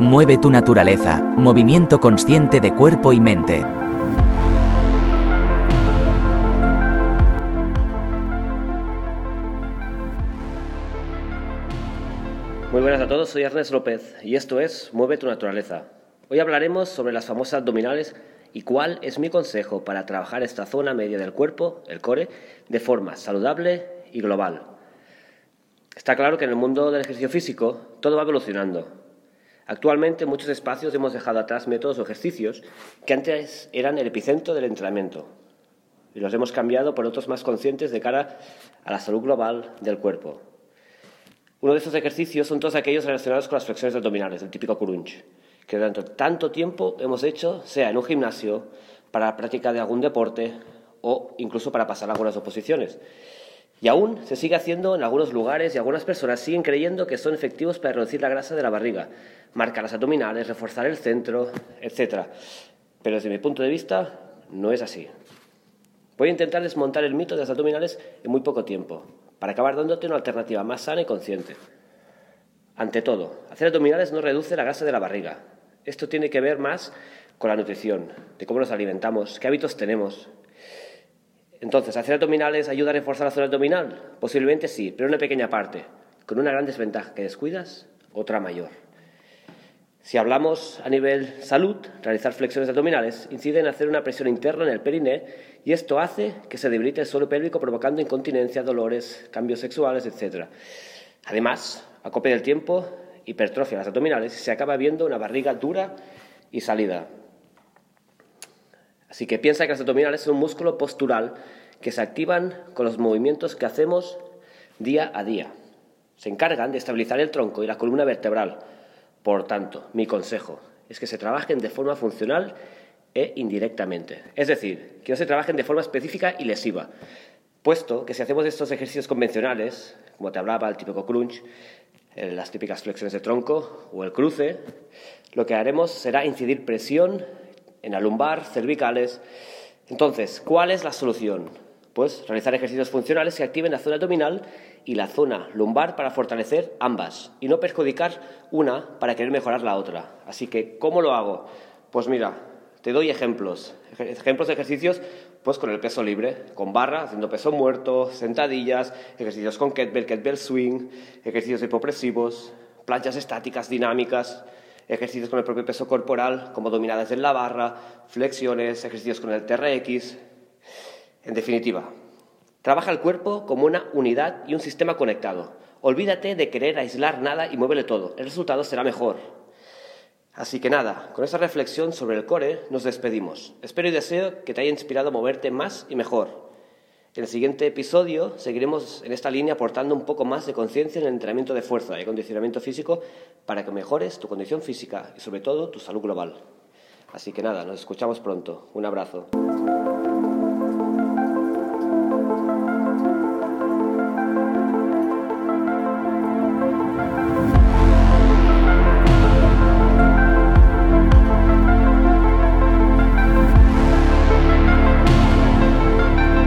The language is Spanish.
Mueve tu naturaleza, movimiento consciente de cuerpo y mente. Muy buenas a todos, soy Ernest López y esto es Mueve tu naturaleza. Hoy hablaremos sobre las famosas abdominales y cuál es mi consejo para trabajar esta zona media del cuerpo, el core, de forma saludable y global. Está claro que en el mundo del ejercicio físico todo va evolucionando. Actualmente en muchos espacios hemos dejado atrás métodos o ejercicios que antes eran el epicentro del entrenamiento y los hemos cambiado por otros más conscientes de cara a la salud global del cuerpo. Uno de esos ejercicios son todos aquellos relacionados con las flexiones abdominales, el típico crunch, que durante tanto tiempo hemos hecho, sea en un gimnasio, para la práctica de algún deporte o incluso para pasar algunas oposiciones. Y aún se sigue haciendo en algunos lugares y algunas personas siguen creyendo que son efectivos para reducir la grasa de la barriga, marcar las abdominales, reforzar el centro, etc. Pero desde mi punto de vista no es así. Voy a intentar desmontar el mito de las abdominales en muy poco tiempo, para acabar dándote una alternativa más sana y consciente. Ante todo, hacer abdominales no reduce la grasa de la barriga. Esto tiene que ver más con la nutrición, de cómo nos alimentamos, qué hábitos tenemos, entonces, ¿hacer abdominales ayuda a reforzar la zona abdominal? Posiblemente sí, pero una pequeña parte, con una gran desventaja que descuidas, otra mayor. Si hablamos a nivel salud, realizar flexiones abdominales incide en hacer una presión interna en el periné y esto hace que se debilite el suelo pélvico provocando incontinencia, dolores, cambios sexuales, etc. Además, a copia del tiempo, hipertrofia las abdominales y se acaba viendo una barriga dura y salida. Así que piensa que las abdominales son un músculo postural que se activan con los movimientos que hacemos día a día. Se encargan de estabilizar el tronco y la columna vertebral. Por tanto, mi consejo es que se trabajen de forma funcional e indirectamente. Es decir, que no se trabajen de forma específica y lesiva. Puesto que si hacemos estos ejercicios convencionales, como te hablaba, el típico crunch, eh, las típicas flexiones de tronco o el cruce, lo que haremos será incidir presión en la lumbar, cervicales. Entonces, ¿cuál es la solución? Pues realizar ejercicios funcionales que activen la zona abdominal y la zona lumbar para fortalecer ambas y no perjudicar una para querer mejorar la otra. Así que, ¿cómo lo hago? Pues mira, te doy ejemplos. Ejemplos de ejercicios pues con el peso libre, con barra, haciendo peso muerto, sentadillas, ejercicios con kettlebell, kettlebell swing, ejercicios hipopresivos, planchas estáticas dinámicas, ejercicios con el propio peso corporal, como dominadas en la barra, flexiones, ejercicios con el TRX. En definitiva, trabaja el cuerpo como una unidad y un sistema conectado. Olvídate de querer aislar nada y muévele todo. El resultado será mejor. Así que nada, con esta reflexión sobre el core nos despedimos. Espero y deseo que te haya inspirado a moverte más y mejor. En el siguiente episodio seguiremos en esta línea aportando un poco más de conciencia en el entrenamiento de fuerza y acondicionamiento físico para que mejores tu condición física y sobre todo tu salud global. Así que nada, nos escuchamos pronto. Un abrazo.